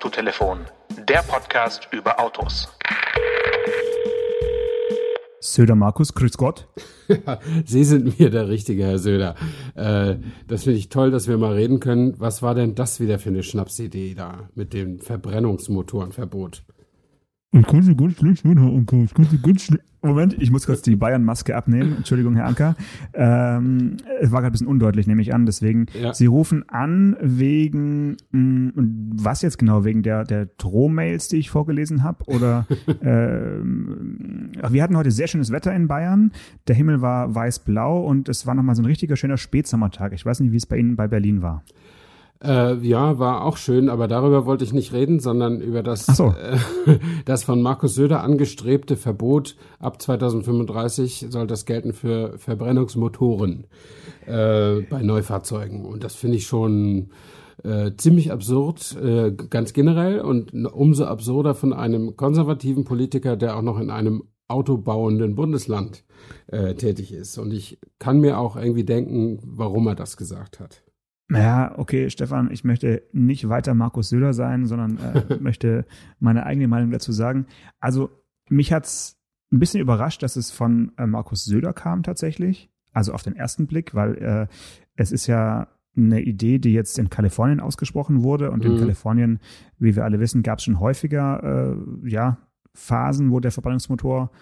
Autotelefon, der Podcast über Autos. Söder Markus, grüß Gott. Sie sind mir der Richtige, Herr Söder. Äh, das finde ich toll, dass wir mal reden können. Was war denn das wieder für eine Schnapsidee da mit dem Verbrennungsmotorenverbot? Ganz schlecht Anker. Ich ganz schlecht. Moment, ich muss kurz die Bayern-Maske abnehmen. Entschuldigung, Herr Anker. Ähm, es war gerade ein bisschen undeutlich, nehme ich an. Deswegen, ja. Sie rufen an wegen, mh, mm, was jetzt genau? Wegen der, der Drohmails, die ich vorgelesen habe? Oder, ähm, wir hatten heute sehr schönes Wetter in Bayern. Der Himmel war weiß-blau und es war nochmal so ein richtiger schöner Spätsommertag. Ich weiß nicht, wie es bei Ihnen bei Berlin war. Äh, ja, war auch schön, aber darüber wollte ich nicht reden, sondern über das, so. äh, das von Markus Söder angestrebte Verbot. Ab 2035 soll das gelten für Verbrennungsmotoren äh, bei Neufahrzeugen. Und das finde ich schon äh, ziemlich absurd, äh, ganz generell und umso absurder von einem konservativen Politiker, der auch noch in einem autobauenden Bundesland äh, tätig ist. Und ich kann mir auch irgendwie denken, warum er das gesagt hat. Naja, okay, Stefan, ich möchte nicht weiter Markus Söder sein, sondern äh, möchte meine eigene Meinung dazu sagen. Also mich hat's ein bisschen überrascht, dass es von äh, Markus Söder kam tatsächlich. Also auf den ersten Blick, weil äh, es ist ja eine Idee, die jetzt in Kalifornien ausgesprochen wurde. Und mhm. in Kalifornien, wie wir alle wissen, gab es schon häufiger äh, ja, Phasen, wo der Verbrennungsmotor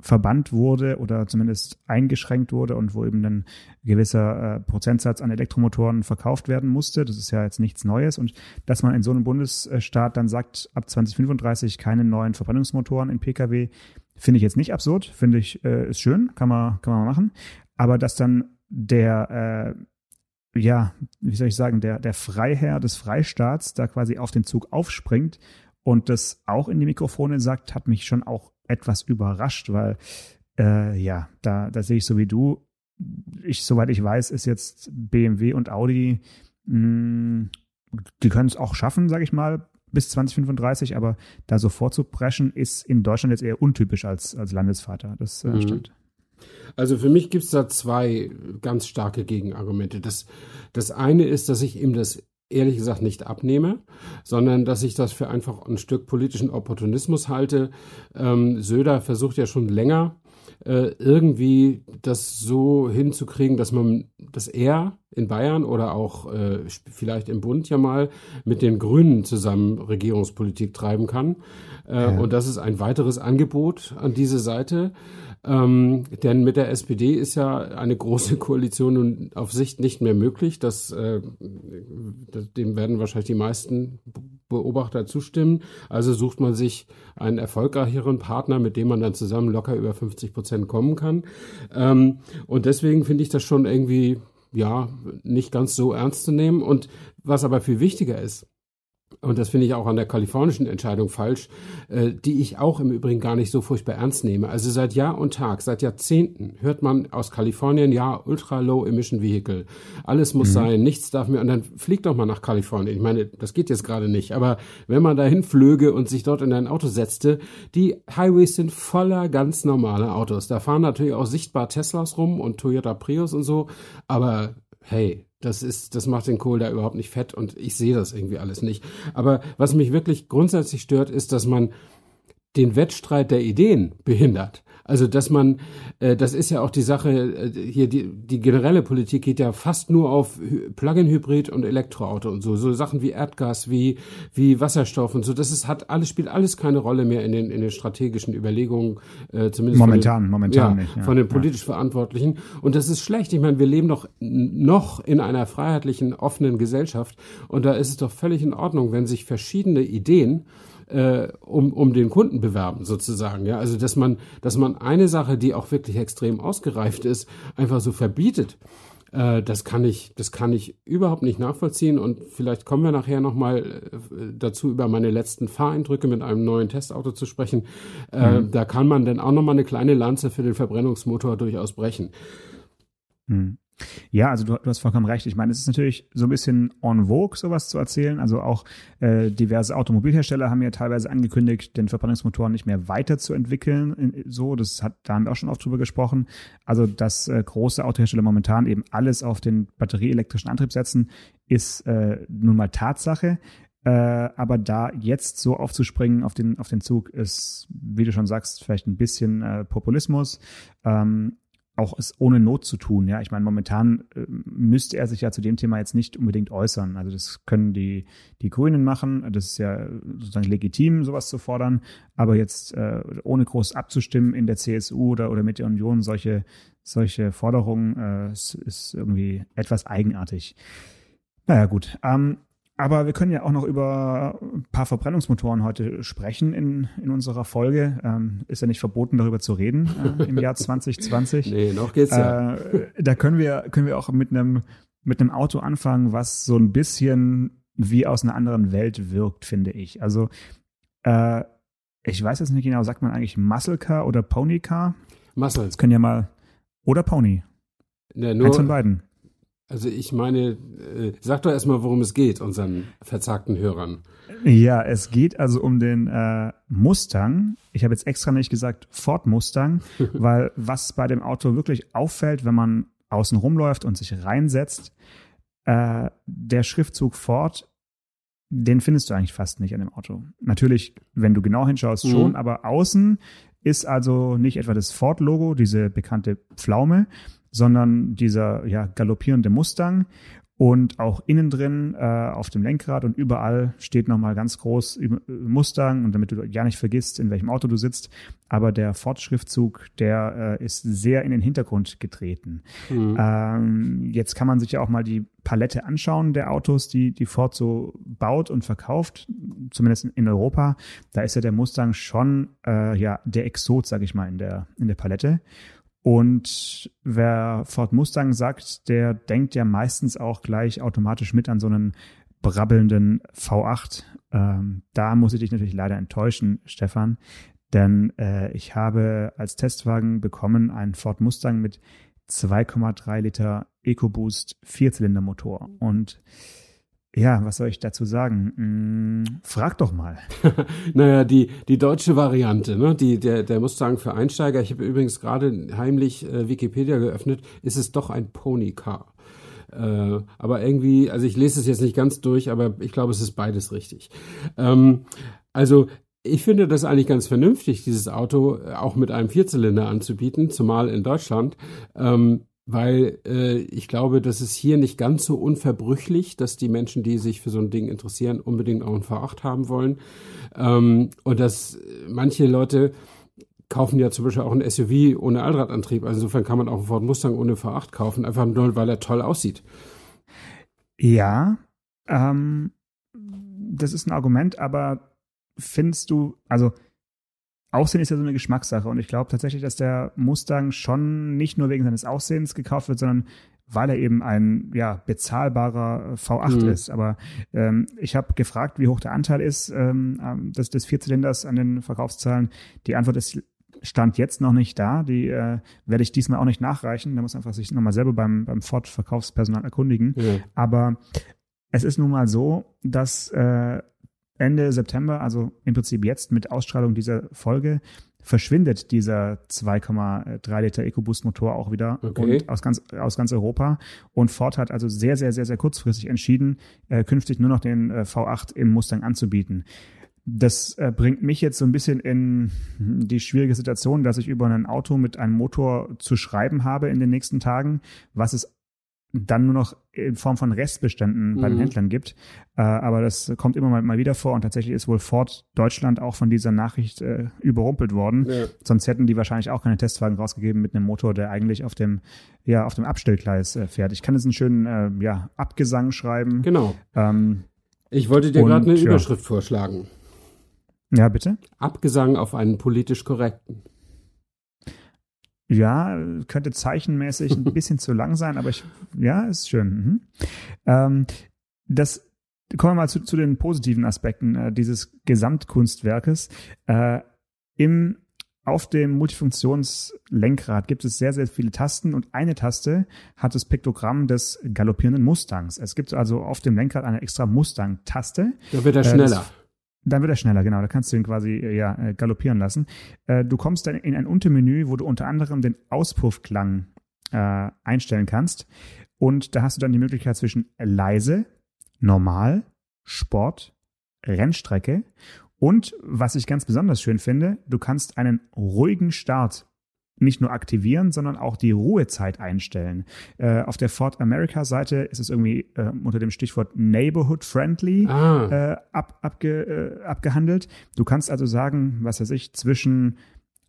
verbannt wurde oder zumindest eingeschränkt wurde und wo eben ein gewisser äh, Prozentsatz an Elektromotoren verkauft werden musste. Das ist ja jetzt nichts Neues. Und dass man in so einem Bundesstaat dann sagt, ab 2035 keine neuen Verbrennungsmotoren in Pkw, finde ich jetzt nicht absurd. Finde ich, äh, ist schön, kann man, kann man machen. Aber dass dann der, äh, ja, wie soll ich sagen, der, der Freiherr des Freistaats da quasi auf den Zug aufspringt und das auch in die Mikrofone sagt, hat mich schon auch etwas überrascht, weil äh, ja, da, da sehe ich so wie du. Ich, soweit ich weiß, ist jetzt BMW und Audi, mh, mm, die können es auch schaffen, sage ich mal, bis 2035, aber da so vorzupreschen, ist in Deutschland jetzt eher untypisch als, als Landesvater. Das äh, mhm. stimmt. Also für mich gibt es da zwei ganz starke Gegenargumente. Das, das eine ist, dass ich ihm das ehrlich gesagt nicht abnehme, sondern dass ich das für einfach ein Stück politischen Opportunismus halte. Ähm, Söder versucht ja schon länger äh, irgendwie das so hinzukriegen, dass man, dass er in Bayern oder auch äh, vielleicht im Bund ja mal mit den Grünen zusammen Regierungspolitik treiben kann. Äh, ja. Und das ist ein weiteres Angebot an diese Seite. Ähm, denn mit der SPD ist ja eine große Koalition nun auf Sicht nicht mehr möglich. Das, äh, dem werden wahrscheinlich die meisten Beobachter zustimmen. Also sucht man sich einen erfolgreicheren Partner, mit dem man dann zusammen locker über 50 Prozent kommen kann. Ähm, und deswegen finde ich das schon irgendwie ja nicht ganz so ernst zu nehmen. Und was aber viel wichtiger ist, und das finde ich auch an der kalifornischen Entscheidung falsch, äh, die ich auch im Übrigen gar nicht so furchtbar ernst nehme. Also seit Jahr und Tag, seit Jahrzehnten hört man aus Kalifornien, ja, Ultra Low Emission Vehicle. Alles muss mhm. sein, nichts darf mehr. Und dann fliegt doch mal nach Kalifornien. Ich meine, das geht jetzt gerade nicht. Aber wenn man dahin flöge und sich dort in ein Auto setzte, die Highways sind voller ganz normaler Autos. Da fahren natürlich auch sichtbar Teslas rum und Toyota Prius und so. Aber hey, das ist, das macht den Kohl da überhaupt nicht fett und ich sehe das irgendwie alles nicht. Aber was mich wirklich grundsätzlich stört, ist, dass man den Wettstreit der Ideen behindert. Also dass man, äh, das ist ja auch die Sache, äh, hier die, die generelle Politik geht ja fast nur auf Plug-in-Hybrid und Elektroauto und so, so Sachen wie Erdgas, wie, wie Wasserstoff und so. Das ist, hat alles, spielt alles keine Rolle mehr in den, in den strategischen Überlegungen, äh, zumindest momentan, den, momentan ja, nicht. Ja. Von den politisch ja. Verantwortlichen. Und das ist schlecht. Ich meine, wir leben doch noch in einer freiheitlichen, offenen Gesellschaft und da ist es doch völlig in Ordnung, wenn sich verschiedene Ideen äh, um, um den Kunden bewerben sozusagen. Ja, also dass man, dass man eine Sache, die auch wirklich extrem ausgereift ist, einfach so verbietet. Äh, das kann ich, das kann ich überhaupt nicht nachvollziehen und vielleicht kommen wir nachher nochmal äh, dazu, über meine letzten Fahreindrücke mit einem neuen Testauto zu sprechen. Äh, mhm. Da kann man dann auch nochmal eine kleine Lanze für den Verbrennungsmotor durchaus brechen. Mhm. Ja, also du, du, hast vollkommen recht. Ich meine, es ist natürlich so ein bisschen en vogue, sowas zu erzählen. Also auch äh, diverse Automobilhersteller haben ja teilweise angekündigt, den Verbrennungsmotor nicht mehr weiterzuentwickeln. So, das hat, da haben wir auch schon oft drüber gesprochen. Also, dass äh, große Autohersteller momentan eben alles auf den batterieelektrischen Antrieb setzen, ist äh, nun mal Tatsache. Äh, aber da jetzt so aufzuspringen auf den, auf den Zug ist, wie du schon sagst, vielleicht ein bisschen äh, Populismus. Ähm, auch es ohne Not zu tun. Ja, ich meine, momentan äh, müsste er sich ja zu dem Thema jetzt nicht unbedingt äußern. Also das können die, die Grünen machen. Das ist ja sozusagen legitim, sowas zu fordern. Aber jetzt äh, ohne groß abzustimmen in der CSU oder, oder mit der Union solche, solche Forderungen äh, ist, ist irgendwie etwas eigenartig. Naja, gut. Ähm, aber wir können ja auch noch über ein paar Verbrennungsmotoren heute sprechen in, in unserer Folge. Ähm, ist ja nicht verboten, darüber zu reden äh, im Jahr 2020. nee, noch geht's ja. Äh, da können wir, können wir auch mit einem, mit einem Auto anfangen, was so ein bisschen wie aus einer anderen Welt wirkt, finde ich. Also, äh, ich weiß jetzt nicht genau, sagt man eigentlich Muscle Car oder Pony Car? Muscle. Das können ja mal, oder Pony. Ja, nur, Eins von beiden. Also ich meine, äh, sag doch erstmal, worum es geht, unseren verzagten Hörern. Ja, es geht also um den äh, Mustang. Ich habe jetzt extra nicht gesagt Ford Mustang, weil was bei dem Auto wirklich auffällt, wenn man außen rumläuft und sich reinsetzt, äh, der Schriftzug Ford, den findest du eigentlich fast nicht an dem Auto. Natürlich, wenn du genau hinschaust, Mhm. schon, aber außen ist also nicht etwa das Ford-Logo, diese bekannte Pflaume, sondern dieser ja, galoppierende Mustang. Und auch innen drin äh, auf dem Lenkrad und überall steht nochmal ganz groß äh, Mustang und damit du ja nicht vergisst, in welchem Auto du sitzt. Aber der Ford-Schriftzug, der äh, ist sehr in den Hintergrund getreten. Mhm. Ähm, jetzt kann man sich ja auch mal die Palette anschauen der Autos, die, die Ford so baut und verkauft, zumindest in Europa. Da ist ja der Mustang schon äh, ja der Exot, sag ich mal, in der, in der Palette. Und wer Ford Mustang sagt, der denkt ja meistens auch gleich automatisch mit an so einen brabbelnden V8. Ähm, da muss ich dich natürlich leider enttäuschen, Stefan, denn äh, ich habe als Testwagen bekommen einen Ford Mustang mit 2,3 Liter EcoBoost Vierzylindermotor. Und ja, was soll ich dazu sagen? Hm, frag doch mal. Naja, die, die deutsche Variante, ne? die, der, der Mustang für Einsteiger, ich habe übrigens gerade heimlich äh, Wikipedia geöffnet, ist es doch ein Pony Car. Äh, aber irgendwie, also ich lese es jetzt nicht ganz durch, aber ich glaube, es ist beides richtig. Ähm, also ich finde das eigentlich ganz vernünftig, dieses Auto äh, auch mit einem Vierzylinder anzubieten, zumal in Deutschland. Ähm, weil äh, ich glaube, das ist hier nicht ganz so unverbrüchlich, dass die Menschen, die sich für so ein Ding interessieren, unbedingt auch ein V8 haben wollen. Ähm, und dass manche Leute kaufen ja zum Beispiel auch ein SUV ohne Allradantrieb. Also insofern kann man auch einen Ford Mustang ohne V8 kaufen, einfach nur, weil er toll aussieht. Ja, ähm, das ist ein Argument, aber findest du, also Aussehen ist ja so eine Geschmackssache und ich glaube tatsächlich, dass der Mustang schon nicht nur wegen seines Aussehens gekauft wird, sondern weil er eben ein ja bezahlbarer V8 Mhm. ist. Aber ähm, ich habe gefragt, wie hoch der Anteil ist ähm, ähm, des, des Vierzylinders an den Verkaufszahlen. Die Antwort ist stand jetzt noch nicht da. Die äh, werde ich diesmal auch nicht nachreichen. Da muss einfach sich nochmal selber beim, beim Ford-Verkaufspersonal erkundigen. Ja. Aber es ist nun mal so, dass äh, Ende September, also im Prinzip jetzt mit Ausstrahlung dieser Folge, verschwindet dieser 2,3 Liter EcoBoost-Motor auch wieder Okay. aus ganz, aus ganz Europa. Und Ford hat also sehr, sehr, sehr, sehr kurzfristig entschieden, äh, künftig nur noch den äh, V8 im Mustang anzubieten. Das äh, bringt mich jetzt so ein bisschen in die schwierige Situation, dass ich über ein Auto mit einem Motor zu schreiben habe in den nächsten Tagen, was es dann nur noch in Form von Restbeständen bei den Mhm. Händlern gibt. Äh, aber das kommt immer mal, mal wieder vor und tatsächlich ist wohl Ford Deutschland auch von dieser Nachricht äh, überrumpelt worden. Ja. Sonst hätten die wahrscheinlich auch keine Testwagen rausgegeben mit einem Motor, der eigentlich auf dem, ja, auf dem Abstellgleis äh, fährt. Ich kann jetzt einen schönen äh, ja, Abgesang schreiben. Genau. Ähm, Ich wollte dir gerade eine ja. Überschrift vorschlagen. ja, bitte. Abgesang auf einen politisch korrekten. Ja, könnte zeichenmäßig ein bisschen zu lang sein, aber ich, ja, ist schön. Mhm. Ähm, das, kommen wir mal zu, zu den positiven Aspekten äh, dieses Gesamtkunstwerkes. Äh, Im, auf dem Multifunktionslenkrad gibt es sehr, sehr viele Tasten und eine Taste hat das Piktogramm des galoppierenden Mustangs. Es gibt also auf dem Lenkrad eine extra Mustang-Taste. Da wird er Äh, schneller. Dann wird er schneller, genau. Da kannst du ihn quasi äh, ja, äh, galoppieren lassen. Äh, du kommst dann in ein Untermenü, wo du unter anderem den Auspuffklang äh, einstellen kannst. Und da hast du dann die Möglichkeit zwischen leise, normal, Sport Rennstrecke. Und was ich ganz besonders schön finde, du kannst einen ruhigen Start nicht nur aktivieren, sondern auch die Ruhezeit einstellen. Äh, auf der Ford America Seite ist es irgendwie äh, unter dem Stichwort Neighborhood Friendly ah. äh, ab, abge, äh, abgehandelt. Du kannst also sagen, was weiß ich, zwischen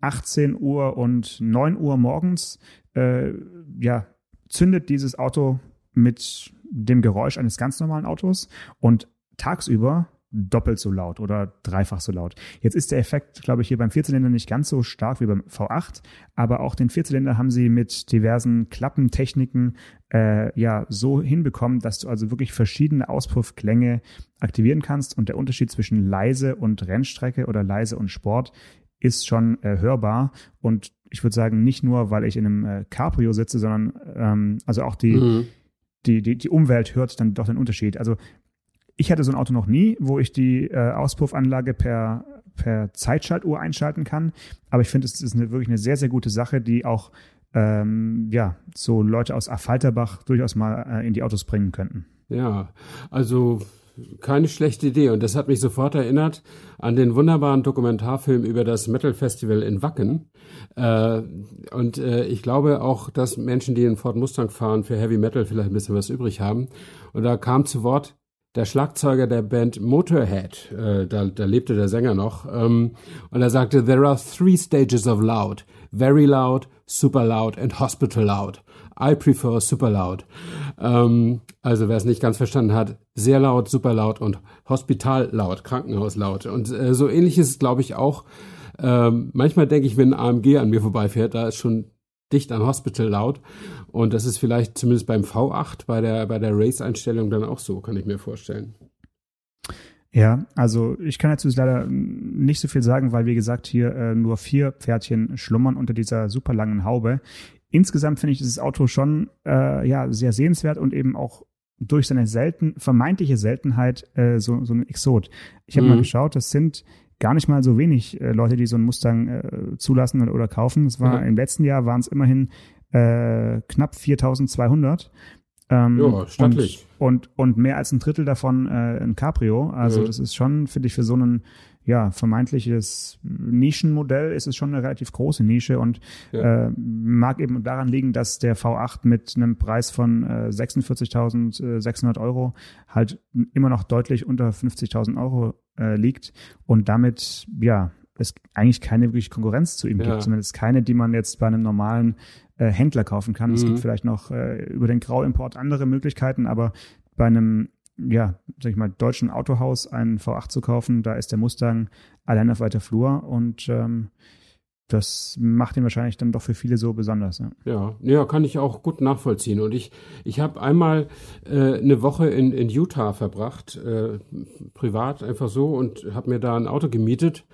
18 Uhr und 9 Uhr morgens, äh, ja, zündet dieses Auto mit dem Geräusch eines ganz normalen Autos und tagsüber doppelt so laut oder dreifach so laut. Jetzt ist der Effekt, glaube ich, hier beim Vierzylinder nicht ganz so stark wie beim V8, aber auch den Vierzylinder haben sie mit diversen Klappentechniken äh, ja so hinbekommen, dass du also wirklich verschiedene Auspuffklänge aktivieren kannst und der Unterschied zwischen leise und Rennstrecke oder leise und Sport ist schon äh, hörbar und ich würde sagen, nicht nur, weil ich in einem äh, Cabrio sitze, sondern ähm, also auch die, mhm. die, die, die Umwelt hört dann doch den Unterschied. Also ich hatte so ein Auto noch nie, wo ich die äh, Auspuffanlage per, per Zeitschaltuhr einschalten kann. Aber ich finde, es ist eine, wirklich eine sehr, sehr gute Sache, die auch ähm, ja, so Leute aus Affalterbach durchaus mal äh, in die Autos bringen könnten. Ja, also keine schlechte Idee. Und das hat mich sofort erinnert an den wunderbaren Dokumentarfilm über das Metal Festival in Wacken. Äh, und äh, ich glaube auch, dass Menschen, die in Ford Mustang fahren, für Heavy Metal vielleicht ein bisschen was übrig haben. Und da kam zu Wort der Schlagzeuger der Band Motorhead, äh, da, da lebte der Sänger noch, ähm, und er sagte, there are three stages of loud. Very loud, super loud and hospital loud. I prefer super loud. Ähm, also wer es nicht ganz verstanden hat, sehr laut, super laut und hospital laut, Krankenhaus laut. Und äh, so ähnlich ist es, glaube ich, auch. Ähm, manchmal denke ich, wenn ein AMG an mir vorbeifährt, da ist schon dicht an Hospital laut. Und das ist vielleicht zumindest beim V8 bei der, bei der Race-Einstellung dann auch so, kann ich mir vorstellen. Ja, also ich kann dazu leider nicht so viel sagen, weil wie gesagt hier äh, nur vier Pferdchen schlummern unter dieser super langen Haube. Insgesamt finde ich dieses Auto schon äh, ja sehr sehenswert und eben auch durch seine selten vermeintliche Seltenheit äh, so so ein Exot. Ich habe mhm. mal geschaut, das sind gar nicht mal so wenig äh, Leute, die so einen Mustang äh, zulassen oder, oder kaufen. Es war mhm. im letzten Jahr waren es immerhin äh, knapp 4.200. Ähm, ja, stattlich. Und, und, und mehr als ein Drittel davon äh, ein Cabrio. Also mhm. das ist schon, finde ich, für so ein ja, vermeintliches Nischenmodell ist es schon eine relativ große Nische und ja. äh, mag eben daran liegen, dass der V8 mit einem Preis von äh, 46.600 Euro halt immer noch deutlich unter 50.000 Euro äh, liegt und damit, ja, es eigentlich keine wirklich Konkurrenz zu ihm ja. gibt, zumindest keine, die man jetzt bei einem normalen äh, Händler kaufen kann. Mhm. Es gibt vielleicht noch äh, über den Grauimport andere Möglichkeiten, aber bei einem ja, sag ich mal, deutschen Autohaus einen V8 zu kaufen, da ist der Mustang allein auf weiter Flur und ähm, das macht ihn wahrscheinlich dann doch für viele so besonders. Ja, ja, ja kann ich auch gut nachvollziehen. Und ich, ich habe einmal äh, eine Woche in, in Utah verbracht, äh, privat einfach so, und habe mir da ein Auto gemietet.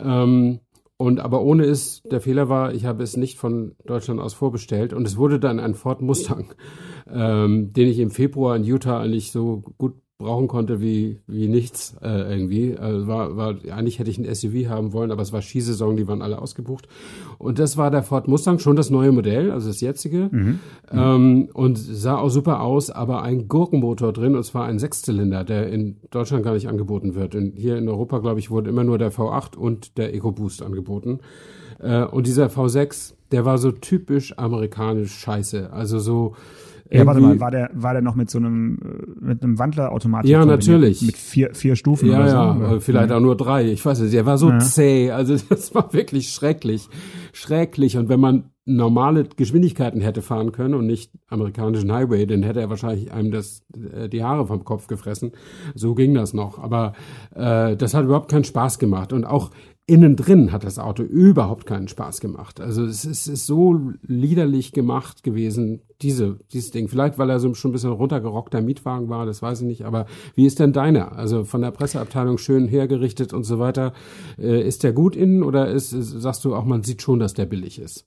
Ähm, und aber ohne es, der Fehler war, ich habe es nicht von Deutschland aus vorbestellt. Und es wurde dann ein Ford Mustang, ähm, den ich im Februar in Utah eigentlich so gut brauchen konnte wie, wie nichts äh, irgendwie. Also war, war, eigentlich hätte ich ein SUV haben wollen, aber es war Skisaison, die waren alle ausgebucht. Und das war der Ford Mustang, schon das neue Modell, also das jetzige. Mhm. Ähm, und sah auch super aus, aber ein Gurkenmotor drin, und zwar ein Sechszylinder, der in Deutschland gar nicht angeboten wird. Und hier in Europa, glaube ich, wurde immer nur der V8 und der EcoBoost angeboten. Äh, und dieser V6, der war so typisch amerikanisch scheiße. Also so ja, warte mal, war der, war der noch mit so einem, äh, mit einem Wandlerautomatik? Ja, natürlich. Mit vier, vier Stufen ja, oder so? Ja, oder? vielleicht auch nur drei. Ich weiß nicht. Der war so ja. zäh. Also, das war wirklich schrecklich. Schrecklich. Und wenn man normale Geschwindigkeiten hätte fahren können und nicht amerikanischen Highway, dann hätte er wahrscheinlich einem das, äh, die Haare vom Kopf gefressen. So ging das noch. Aber äh, das hat überhaupt keinen Spaß gemacht. Und auch innen drin hat das Auto überhaupt keinen Spaß gemacht. Also es ist, ist so liederlich gemacht gewesen, diese, dieses Ding. Vielleicht, weil er so schon ein bisschen runtergerockter Mietwagen war, das weiß ich nicht. Aber wie ist denn deiner? Also von der Presseabteilung schön hergerichtet und so weiter. Äh, ist der gut innen oder ist, sagst du auch, man sieht schon, dass der billig ist?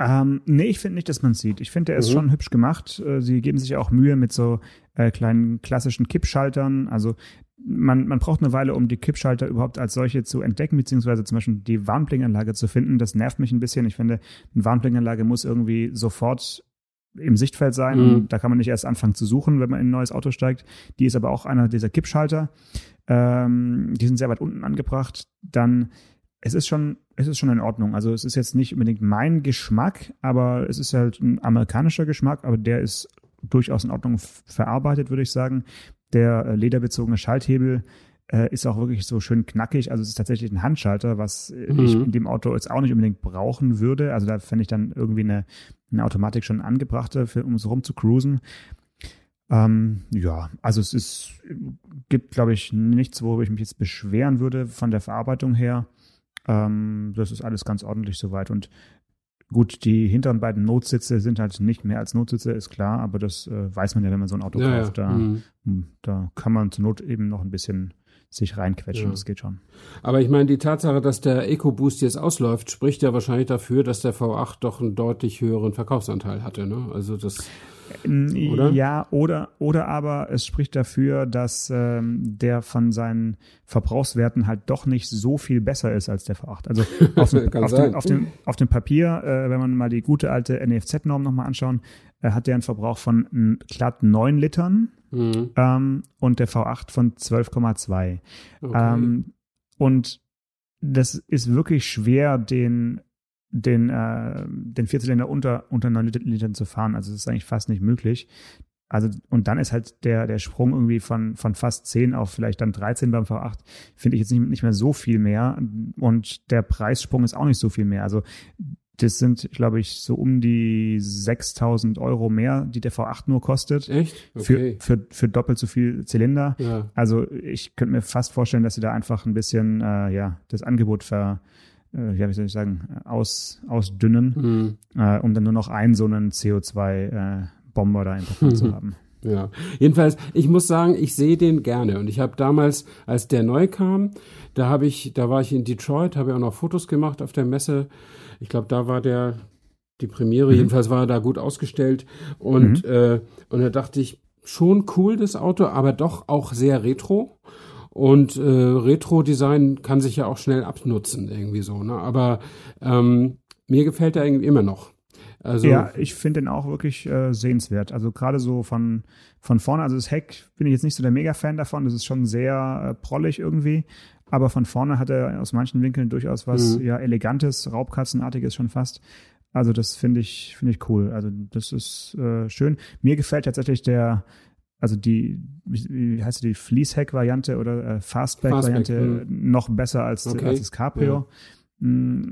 Ähm, nee, ich finde nicht, dass man sieht. Ich finde, der ist mhm. schon hübsch gemacht. Äh, sie geben sich auch Mühe mit so äh, kleinen klassischen Kippschaltern. Also man, man braucht eine Weile, um die Kippschalter überhaupt als solche zu entdecken, beziehungsweise zum Beispiel die Warnblinkanlage zu finden. Das nervt mich ein bisschen. Ich finde, eine Warnblinkanlage muss irgendwie sofort im Sichtfeld sein. Mhm. Da kann man nicht erst anfangen zu suchen, wenn man in ein neues Auto steigt. Die ist aber auch einer dieser Kippschalter. Ähm, die sind sehr weit unten angebracht. Dann, es ist schon, es ist schon in Ordnung. Also es ist jetzt nicht unbedingt mein Geschmack, aber es ist halt ein amerikanischer Geschmack, aber der ist durchaus in Ordnung verarbeitet, würde ich sagen. Der äh, lederbezogene Schalthebel äh, ist auch wirklich so schön knackig. Also es ist tatsächlich ein Handschalter, was äh, ich Mhm. in dem Auto jetzt auch nicht unbedingt brauchen würde. Also da fände ich dann irgendwie eine, eine Automatik schon angebrachte, für, um so rum zu cruisen. Ähm, ja, also es ist, gibt, glaube ich, nichts, worüber ich mich jetzt beschweren würde von der Verarbeitung her. Ähm, das ist alles ganz ordentlich soweit. Und gut, die hinteren beiden Notsitze sind halt nicht mehr als Notsitze, ist klar, aber das äh, weiß man ja, wenn man so ein Auto Ja, kauft. Da, Mhm. hm, da kann man zur Not eben noch ein bisschen sich reinquetschen, Ja. das geht schon. Aber ich meine, die Tatsache, dass der EcoBoost jetzt ausläuft, spricht ja wahrscheinlich dafür, dass der V8 doch einen deutlich höheren Verkaufsanteil hatte. Ne? Also das, Oder? Ja, oder, oder aber es spricht dafür, dass ähm, der von seinen Verbrauchswerten halt doch nicht so viel besser ist als der V8. Also auf dem, auf dem, auf dem, auf dem Papier, äh, wenn man mal die gute alte NEFZ-Norm nochmal anschauen, hat der einen Verbrauch von glatt 9 Litern Mhm. ähm, und der V8 von 12,2. Okay. Ähm, und das ist wirklich schwer, den, den, äh, den Vierzylinder unter, unter 9 Lit- Litern zu fahren. Also es ist eigentlich fast nicht möglich. Also, und dann ist halt der, der Sprung irgendwie von, von fast 10 auf vielleicht dann 13 beim V8, finde ich jetzt nicht, nicht mehr so viel mehr. Und der Preissprung ist auch nicht so viel mehr. Also, das sind, glaube ich, so um die 6000 Euro mehr, die der V8 nur kostet. Echt? Okay. Für, für, für doppelt so viel Zylinder. ja. Also ich könnte mir fast vorstellen, dass sie da einfach ein bisschen äh, ja das Angebot ver äh, ja, wie soll ich sagen, äh, aus, ausdünnen, Mhm. äh, um dann nur noch einen so einen CO2-Bomber da im Programm zu haben. Ja, jedenfalls, ich muss sagen, ich sehe den gerne. Und ich habe damals, als der neu kam, da habe ich, da war ich in Detroit, habe ja auch noch Fotos gemacht auf der Messe. Ich glaube, da war der die Premiere, Mhm. jedenfalls war er da gut ausgestellt. Und, äh, und da dachte ich, schon cool das Auto, aber doch auch sehr retro. Und äh, Retro-Design kann sich ja auch schnell abnutzen, irgendwie so. Ne? Aber ähm, mir gefällt er irgendwie immer noch. Also, ja, ich finde den auch wirklich äh, sehenswert. Also gerade so von, von vorne, also das Heck bin ich jetzt nicht so der Mega-Fan davon. Das ist schon sehr äh, prollig irgendwie. Aber von vorne hat er aus manchen Winkeln durchaus was Mhm. ja elegantes, Raubkatzenartiges schon fast. Also das finde ich finde ich cool. Also das ist äh, schön. Mir gefällt tatsächlich der also die wie, heißt die Fleeceheck-Variante oder äh, Fastback-Variante Fastback, noch besser als, Okay, als das Cabrio. Mm,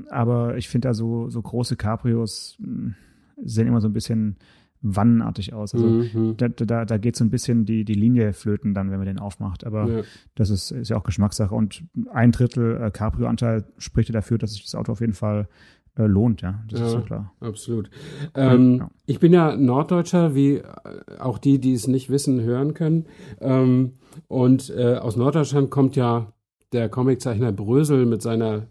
Aber ich finde da so, so große Cabrios mm, sehen immer so ein bisschen wannenartig aus. Also mhm. da, da, da geht so ein bisschen die, die Linie flöten dann, wenn man den aufmacht. Aber ja. das ist, ist ja auch Geschmackssache. Und ein Drittel äh, Cabrio-Anteil spricht ja dafür, dass sich das Auto auf jeden Fall äh, lohnt, ja. Das ist Ja. ja klar. Absolut. Ähm, Ja. Ich bin ja Norddeutscher, wie äh, auch die, die es nicht wissen, hören können. Ähm, und äh, aus Norddeutschland kommt ja der Comiczeichner Brösel mit seiner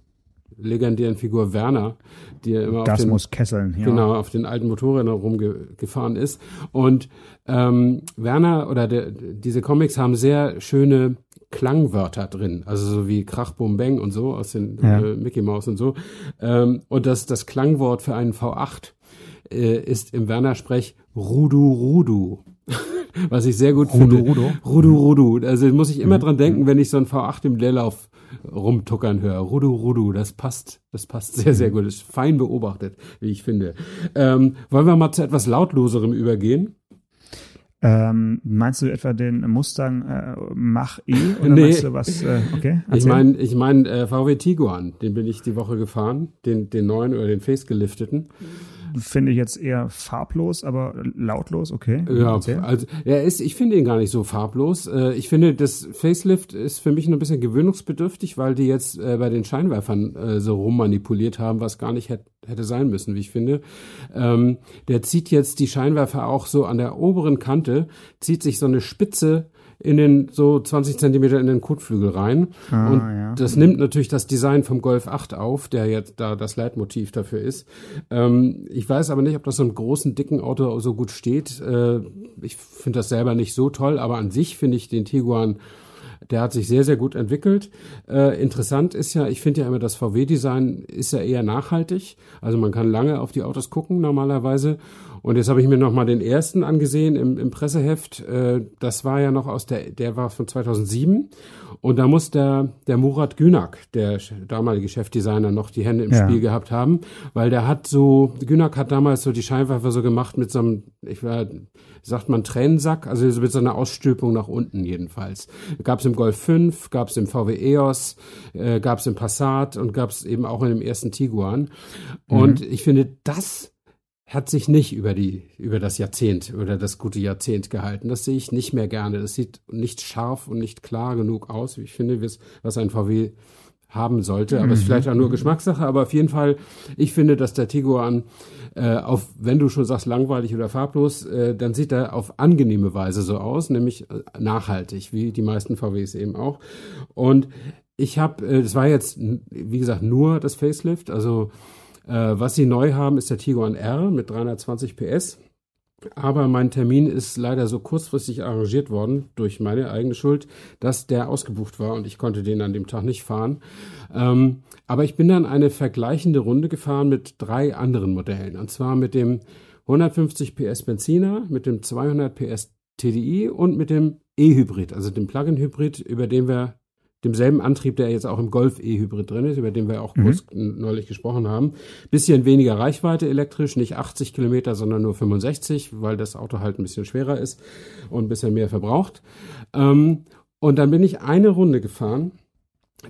legendären Figur Werner, die er immer auf Das den, muss kesseln, ja. genau auf den alten Motorrädern rumgefahren ist. Und ähm, Werner oder der, diese Comics haben sehr schöne Klangwörter drin, also so wie Krach, Bum, Bang und so aus den Ja. äh, Mickey Mouse und so. Ähm, und das, das Klangwort für einen V8 äh, ist im Werner-Sprech Rudu Rudu. Was ich sehr gut Rudu, finde. Rudu. Mhm. Rudu Rudu. Also muss ich immer dran denken, wenn ich so ein V8 im Leerlauf rumtuckern höre. Rudu Rudu, das passt, das passt sehr, Mhm. sehr gut. Ist fein beobachtet, wie ich finde. Ähm, wollen wir mal zu etwas lautloserem übergehen? Ähm, meinst du etwa den Mustang äh, Mach E? Oder Nee. meinst du was? Äh, okay. Ich meine, ich mein, äh, VW Tiguan, den bin ich die Woche gefahren, den, den neuen oder den facegelifteten. Finde ich jetzt eher farblos, aber lautlos, okay. Ja, Erzähl. also er ist, ich finde ihn gar nicht so farblos. Äh, Ich finde, das Facelift ist für mich ein bisschen gewöhnungsbedürftig, weil die jetzt äh, bei den Scheinwerfern äh, so rummanipuliert haben, was gar nicht hätt, hätte sein müssen, wie ich finde. Ähm, der zieht jetzt die Scheinwerfer auch so an der oberen Kante, zieht sich so eine Spitze in den so 20 Zentimeter in den Kotflügel rein. Ah, und ja. das nimmt natürlich das Design vom Golf 8 auf, der jetzt da das Leitmotiv dafür ist. Ähm, ich weiß aber nicht, ob das so einem großen, dicken Auto so gut steht. Äh, ich finde das selber nicht so toll, aber an sich finde ich den Tiguan der hat sich sehr, sehr gut entwickelt. Äh, interessant ist ja, ich finde ja immer, das VW-Design ist ja eher nachhaltig. Also man kann lange auf die Autos gucken normalerweise. Und jetzt habe ich mir noch mal den ersten angesehen im, im Presseheft. Äh, das war ja noch aus der, der war von 2007. Und da muss der, der Murat Günak, der damalige Chefdesigner, noch die Hände im ja. Spiel gehabt haben, weil der hat so, Günak hat damals so die Scheinwerfer so gemacht mit so einem, ich war, sagt man Tränensack, also mit so einer Ausstülpung nach unten jedenfalls. Gab es im Golf 5, gab es im VW EOS, äh, gab es im Passat und gab es eben auch in dem ersten Tiguan. Und mhm. ich finde, das hat sich nicht über die, über das Jahrzehnt oder das gute Jahrzehnt gehalten. Das sehe ich nicht mehr gerne. Das sieht nicht scharf und nicht klar genug aus. Ich finde, was ein VW haben sollte. Aber es mhm. ist vielleicht auch nur Geschmackssache. Aber auf jeden Fall, ich finde, dass der Tiguan äh, auf, wenn du schon sagst langweilig oder farblos, äh, dann sieht er auf angenehme Weise so aus, nämlich äh, nachhaltig, wie die meisten VWs eben auch. Und ich habe, äh, das war jetzt, wie gesagt, nur das Facelift. Also äh, was sie neu haben, ist der Tiguan R mit 320 PS. Aber mein Termin ist leider so kurzfristig arrangiert worden durch meine eigene Schuld, dass der ausgebucht war und ich konnte den an dem Tag nicht fahren. Ähm, aber ich bin dann eine vergleichende Runde gefahren mit drei anderen Modellen. Und zwar mit dem 150 PS Benziner, mit dem 200 PS TDI und mit dem E-Hybrid, also dem Plug-in-Hybrid, über den wir demselben Antrieb, der jetzt auch im Golf E-Hybrid drin ist, über den wir auch mhm. kurz neulich gesprochen haben. Bisschen weniger Reichweite elektrisch, nicht 80 Kilometer, sondern nur 65, weil das Auto halt ein bisschen schwerer ist und ein bisschen mehr verbraucht. Ähm, und dann bin ich eine Runde gefahren,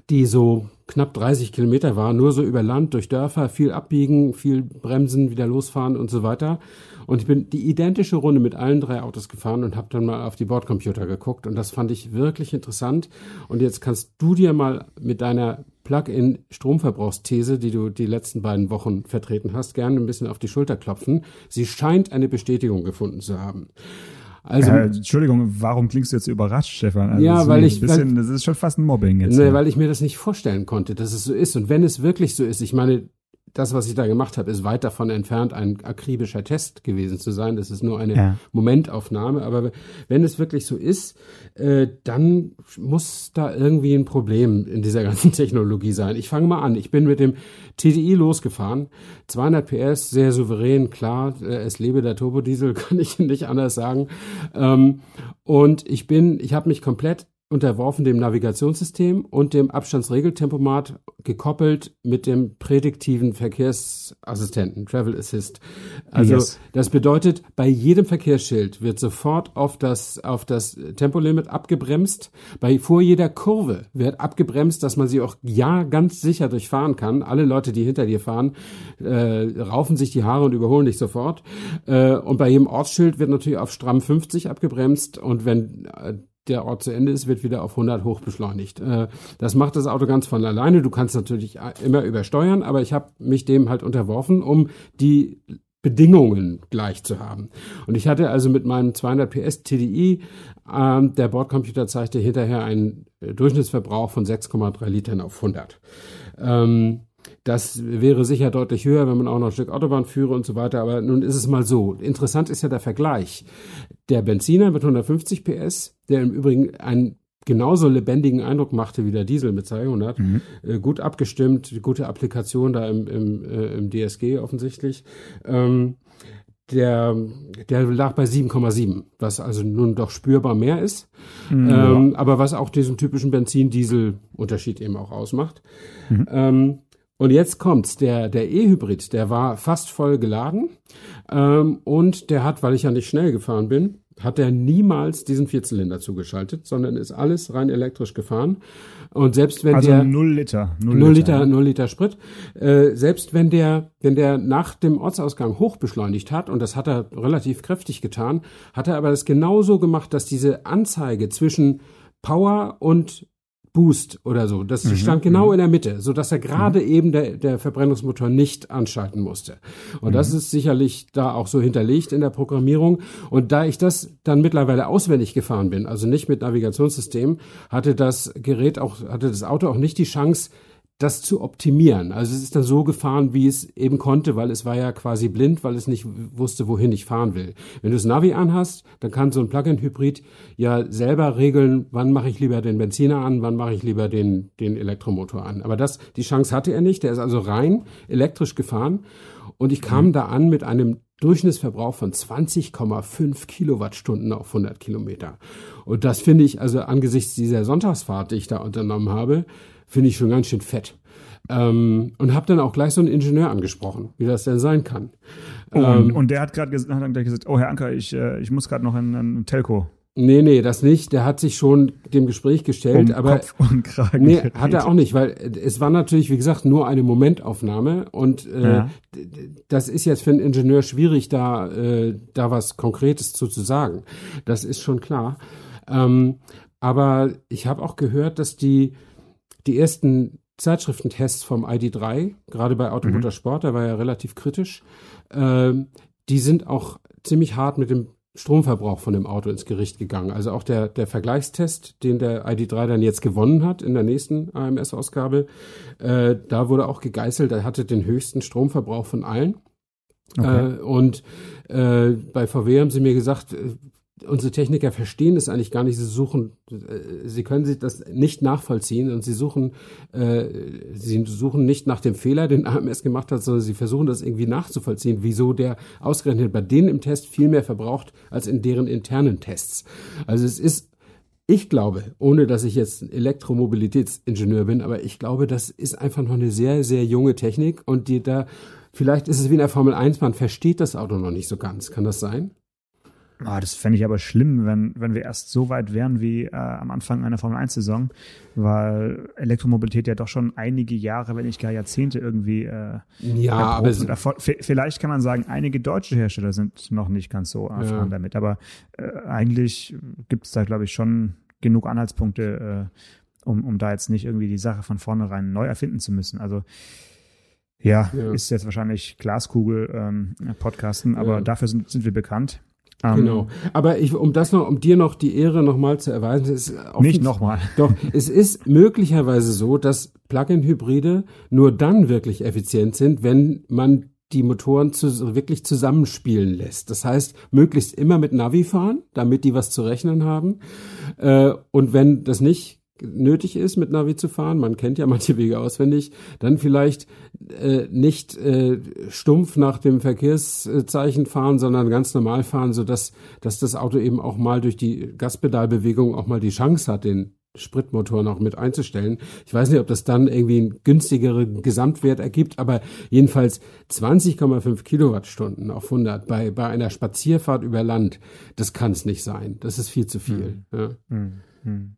die so knapp 30 Kilometer war, nur so über Land, durch Dörfer, viel abbiegen, viel bremsen, wieder losfahren und so weiter. Und ich bin die identische Runde mit allen drei Autos gefahren und habe dann mal auf die Bordcomputer geguckt und das fand ich wirklich interessant. Und jetzt kannst du dir mal mit deiner Plug-in-Stromverbrauchsthese, die du die letzten beiden Wochen vertreten hast, gerne ein bisschen auf die Schulter klopfen. Sie scheint eine Bestätigung gefunden zu haben. Also, äh, Entschuldigung, warum klingst du jetzt so überrascht, Stefan? Also ja, weil ich, bisschen, weil, das ist schon fast ein Mobbing jetzt. Nee, weil ich mir das nicht vorstellen konnte, dass es so ist. Und wenn es wirklich so ist, ich meine, das, was ich da gemacht habe, ist weit davon entfernt, ein akribischer Test gewesen zu sein. Das ist nur eine ja. Momentaufnahme. Aber wenn es wirklich so ist, äh, dann muss da irgendwie ein Problem in dieser ganzen Technologie sein. Ich fange mal an. Ich bin mit dem TDI losgefahren. 200 PS, sehr souverän, klar. Äh, es lebe der Turbodiesel, kann ich nicht anders sagen. Ähm, und ich bin, ich habe mich komplett unterworfen dem Navigationssystem und dem Abstandsregeltempomat gekoppelt mit dem prädiktiven Verkehrsassistenten, Travel Assist. Also yes. das bedeutet, bei jedem Verkehrsschild wird sofort auf das, auf das Tempolimit abgebremst. Bei vor jeder Kurve wird abgebremst, dass man sie auch ja ganz sicher durchfahren kann. Alle Leute, die hinter dir fahren, äh, raufen sich die Haare und überholen dich sofort. Äh, und bei jedem Ortsschild wird natürlich auf stramm 50 abgebremst. Und wenn äh, der Ort zu Ende ist, wird wieder auf 100 hoch beschleunigt. Äh, das macht das Auto ganz von alleine. Du kannst natürlich immer übersteuern, aber ich habe mich dem halt unterworfen, um die Bedingungen gleich zu haben. Und ich hatte also mit meinem 200 PS TDI, äh, der Bordcomputer zeigte hinterher einen Durchschnittsverbrauch von 6,3 Litern auf 100. Ähm, das wäre sicher deutlich höher, wenn man auch noch ein Stück Autobahn führe und so weiter. Aber nun ist es mal so. Interessant ist ja der Vergleich. Der Benziner mit 150 PS, der im Übrigen einen genauso lebendigen Eindruck machte wie der Diesel mit 200. Mhm. Äh, gut abgestimmt, gute Applikation da im, im, äh, im DSG offensichtlich. Ähm, der, der lag bei 7,7, was also nun doch spürbar mehr ist, mhm. ähm, aber was auch diesen typischen Benzin-Diesel-Unterschied eben auch ausmacht. Mhm. Ähm, und jetzt kommt's, der, der E-Hybrid, der war fast voll geladen. Ähm, und der hat, weil ich ja nicht schnell gefahren bin, hat er niemals diesen Vierzylinder zugeschaltet, sondern ist alles rein elektrisch gefahren. Und selbst wenn also der null Liter, null, null Liter, Liter, null Liter Sprit, äh, selbst wenn der, wenn der nach dem Ortsausgang hochbeschleunigt hat, und das hat er relativ kräftig getan, hat er aber das genauso gemacht, dass diese Anzeige zwischen Power und Boost oder so. Das mhm, stand genau mhm. in der Mitte, so dass er gerade mhm. eben der, der Verbrennungsmotor nicht anschalten musste. Und das mhm. ist sicherlich da auch so hinterlegt in der Programmierung. Und da ich das dann mittlerweile auswendig gefahren bin, also nicht mit Navigationssystem, hatte das Gerät auch, hatte das Auto auch nicht die Chance, das zu optimieren. Also es ist dann so gefahren, wie es eben konnte, weil es war ja quasi blind, weil es nicht wusste, wohin ich fahren will. Wenn du das Navi anhast, dann kann so ein Plug-in-Hybrid ja selber regeln, wann mache ich lieber den Benziner an, wann mache ich lieber den, den Elektromotor an. Aber das, die Chance hatte er nicht. Der ist also rein elektrisch gefahren. Und ich kam mhm. da an mit einem Durchschnittsverbrauch von 20,5 Kilowattstunden auf 100 Kilometer. Und das finde ich, also angesichts dieser Sonntagsfahrt, die ich da unternommen habe, finde ich schon ganz schön fett. Ähm, und habe dann auch gleich so einen Ingenieur angesprochen, wie das denn sein kann. Oh, ähm, und der hat gerade ges gesagt, oh Herr Anker, ich, äh, ich muss gerade noch in, in Telco. Nee, nee, das nicht. Der hat sich schon dem Gespräch gestellt, um aber Kopf und Kragen nee, hat er auch nicht, weil es war natürlich, wie gesagt, nur eine Momentaufnahme und äh, ja. das ist jetzt für einen Ingenieur schwierig, da äh, da was Konkretes zu, zu sagen. Das ist schon klar. Ähm, aber ich habe auch gehört, dass die die ersten Zeitschriftentests vom ID3, gerade bei Automotor mhm. Sport, der war ja relativ kritisch, äh, die sind auch ziemlich hart mit dem Stromverbrauch von dem Auto ins Gericht gegangen. Also auch der, der Vergleichstest, den der ID3 dann jetzt gewonnen hat in der nächsten AMS-Ausgabe, äh, da wurde auch gegeißelt, er hatte den höchsten Stromverbrauch von allen. Okay. Äh, und äh, bei VW haben sie mir gesagt, äh, unsere Techniker verstehen es eigentlich gar nicht. Sie suchen, äh, sie können sich das nicht nachvollziehen und sie suchen, äh, sie suchen nicht nach dem Fehler, den AMS gemacht hat, sondern sie versuchen das irgendwie nachzuvollziehen, wieso der ausgerechnet bei denen im Test viel mehr verbraucht als in deren internen Tests. Also es ist ich glaube, ohne dass ich jetzt Elektromobilitätsingenieur bin, aber ich glaube, das ist einfach noch eine sehr, sehr junge Technik und die da, vielleicht ist es wie in der Formel 1, man versteht das Auto noch nicht so ganz. Kann das sein? Ah, das fände ich aber schlimm, wenn, wenn wir erst so weit wären wie äh, am Anfang einer Formel-1-Saison, weil Elektromobilität ja doch schon einige Jahre, wenn nicht gar Jahrzehnte irgendwie äh, ja, aber vielleicht kann man sagen, einige deutsche Hersteller sind noch nicht ganz so erfahren ja. damit, aber äh, eigentlich gibt es da, glaube ich, schon genug Anhaltspunkte, äh, um, um da jetzt nicht irgendwie die Sache von vornherein neu erfinden zu müssen. Also ja, ja. ist jetzt wahrscheinlich Glaskugel ähm, Podcasten, aber ja. dafür sind, sind wir bekannt. Ähm, genau. Aber ich, um das noch, um dir noch die Ehre nochmal zu erweisen, ist nicht nochmal. Doch, es ist möglicherweise so, dass Plug-in-Hybride nur dann wirklich effizient sind, wenn man die Motoren zu, wirklich zusammenspielen lässt. Das heißt, möglichst immer mit Navi fahren, damit die was zu rechnen haben. Äh, und wenn das nicht nötig ist, mit Navi zu fahren, man kennt ja manche Wege auswendig, dann vielleicht äh, nicht äh, stumpf nach dem Verkehrszeichen fahren, sondern ganz normal fahren, so dass, dass das Auto eben auch mal durch die Gaspedalbewegung auch mal die Chance hat, den Spritmotor noch mit einzustellen. Ich weiß nicht, ob das dann irgendwie einen günstigeren Gesamtwert ergibt, aber jedenfalls 20,5 Kilowattstunden auf 100 bei, bei einer Spazierfahrt über Land, das kann es nicht sein. Das ist viel zu viel. Hm. Ja. Hm. Hm.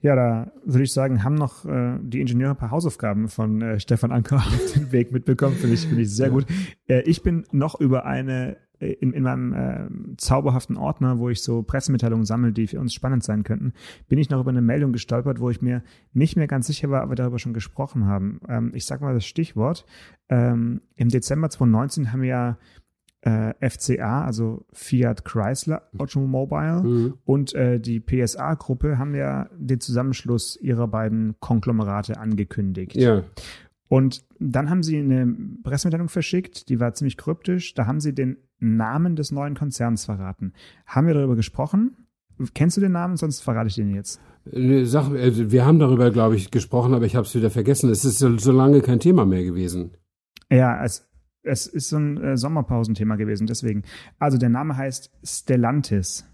Ja, da würde ich sagen, haben noch äh, die Ingenieure ein paar Hausaufgaben von äh, Stefan Anker auf den Weg mitbekommen. Finde ich, finde ich sehr gut. Äh, ich bin noch über eine äh, in, in meinem äh, zauberhaften Ordner, wo ich so Pressemitteilungen sammle, die für uns spannend sein könnten, bin ich noch über eine Meldung gestolpert, wo ich mir nicht mehr ganz sicher war, ob wir darüber schon gesprochen haben. Ähm, ich sage mal das Stichwort. Ähm, Im Dezember 2019 haben wir ja äh, FCA, also Fiat Chrysler Automobile mhm. und äh, die PSA-Gruppe haben ja den Zusammenschluss ihrer beiden Konglomerate angekündigt. Ja. Und dann haben sie eine Pressemitteilung verschickt, die war ziemlich kryptisch. Da haben sie den Namen des neuen Konzerns verraten. Haben wir darüber gesprochen? Kennst du den Namen? Sonst verrate ich den jetzt. Äh, sag, äh, wir haben darüber, glaube ich, gesprochen, aber ich habe es wieder vergessen. Es ist so, so lange kein Thema mehr gewesen. Ja, es, es ist so ein äh, Sommerpausenthema gewesen, deswegen. Also der Name heißt Stellantis.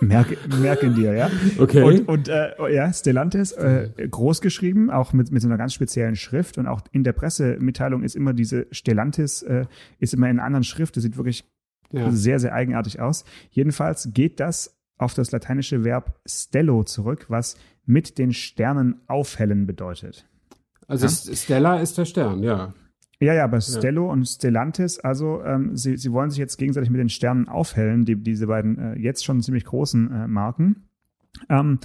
Merke, merken dir, ja. Okay. Und, und äh, ja, Stellantis, äh, groß geschrieben, auch mit, mit so einer ganz speziellen Schrift. Und auch in der Pressemitteilung ist immer diese Stellantis, äh, ist immer in einer anderen Schrift. Das sieht wirklich ja. sehr, sehr eigenartig aus. Jedenfalls geht das auf das lateinische Verb stello zurück, was mit den Sternen aufhellen bedeutet. Also ja? Stella ist der Stern, ja. Ja, ja, aber Stello ja. und Stellantis, also ähm, sie, sie wollen sich jetzt gegenseitig mit den Sternen aufhellen, die, diese beiden äh, jetzt schon ziemlich großen äh, Marken. Ähm,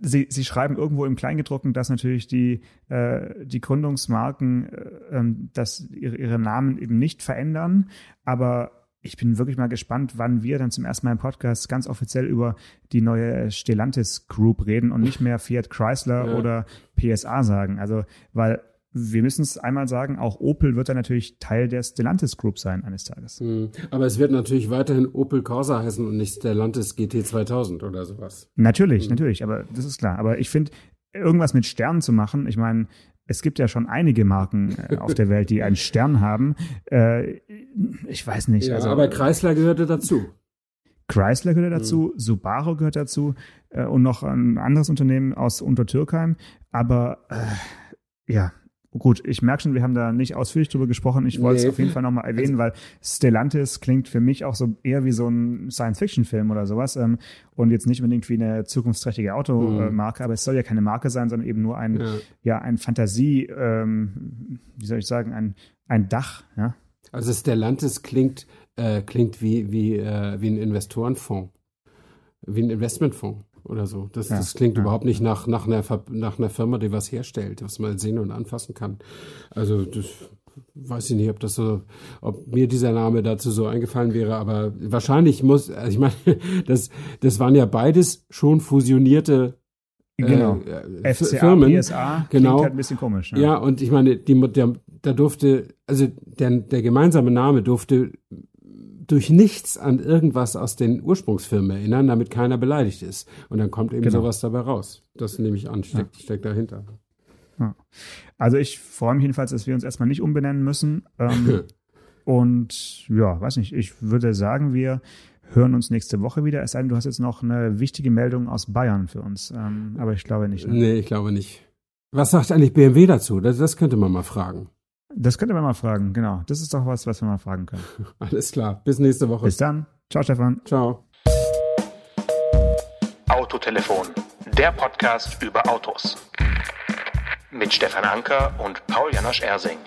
sie, sie schreiben irgendwo im Kleingedruckten, dass natürlich die, äh, die Gründungsmarken äh, ähm, dass ihre, ihre Namen eben nicht verändern, aber ich bin wirklich mal gespannt, wann wir dann zum ersten Mal im Podcast ganz offiziell über die neue Stellantis Group reden und nicht mehr Fiat Chrysler ja. oder PSA sagen. Also, weil wir müssen es einmal sagen, auch Opel wird dann natürlich Teil der Stellantis Group sein eines Tages. Mhm. Aber es wird natürlich weiterhin Opel Corsa heißen und nicht Stellantis GT 2000 oder sowas. Natürlich, mhm. natürlich, aber das ist klar. Aber ich finde, irgendwas mit Sternen zu machen, ich meine, es gibt ja schon einige Marken äh, auf der Welt, die einen Stern haben. Äh, ich weiß nicht. Ja, also, aber Chrysler gehörte dazu. Chrysler gehört dazu, mhm. Subaru gehört dazu äh, und noch ein anderes Unternehmen aus Untertürkheim. Aber äh, ja, gut, ich merke schon, wir haben da nicht ausführlich drüber gesprochen. Ich wollte nee. es auf jeden Fall nochmal erwähnen, weil Stellantis klingt für mich auch so eher wie so ein Science-Fiction-Film oder sowas ähm, und jetzt nicht unbedingt wie eine zukunftsträchtige Automarke, mhm. aber es soll ja keine Marke sein, sondern eben nur ein, ja, ja ein Fantasie, ähm, wie soll ich sagen, ein, ein Dach, ja. Also Stellantis klingt äh, klingt wie, wie, äh, wie ein Investorenfonds, wie ein Investmentfonds oder so. Das, ja, das klingt ja. überhaupt nicht nach, nach, einer, nach einer Firma, die was herstellt, was man sehen und anfassen kann. Also das weiß ich nicht, ob das so, ob mir dieser Name dazu so eingefallen wäre, aber wahrscheinlich muss, also ich meine, das, das waren ja beides schon fusionierte Genau. Äh, FCA, Firmen. PSA genau. klingt halt ein bisschen komisch. Ne? Ja, und ich meine, die, der, da durfte, also der, der gemeinsame Name durfte durch nichts an irgendwas aus den Ursprungsfirmen erinnern, damit keiner beleidigt ist. Und dann kommt eben genau. sowas dabei raus. Das nehme ich an, steckt, ja. steckt dahinter. Ja. Also ich freue mich jedenfalls, dass wir uns erstmal nicht umbenennen müssen. Ähm, und ja, weiß nicht, ich würde sagen, wir hören uns nächste Woche wieder. Es sei denn, du hast jetzt noch eine wichtige Meldung aus Bayern für uns. Ähm, aber ich glaube nicht. Ne? Nee, ich glaube nicht. Was sagt eigentlich BMW dazu? Das, das könnte man mal fragen. Das könnte man mal fragen, genau. Das ist doch was, was wir mal fragen können. Alles klar. Bis nächste Woche. Bis dann. Ciao, Stefan. Ciao. Autotelefon, der Podcast über Autos. Mit Stefan Anker und Paul Janosch Ersing.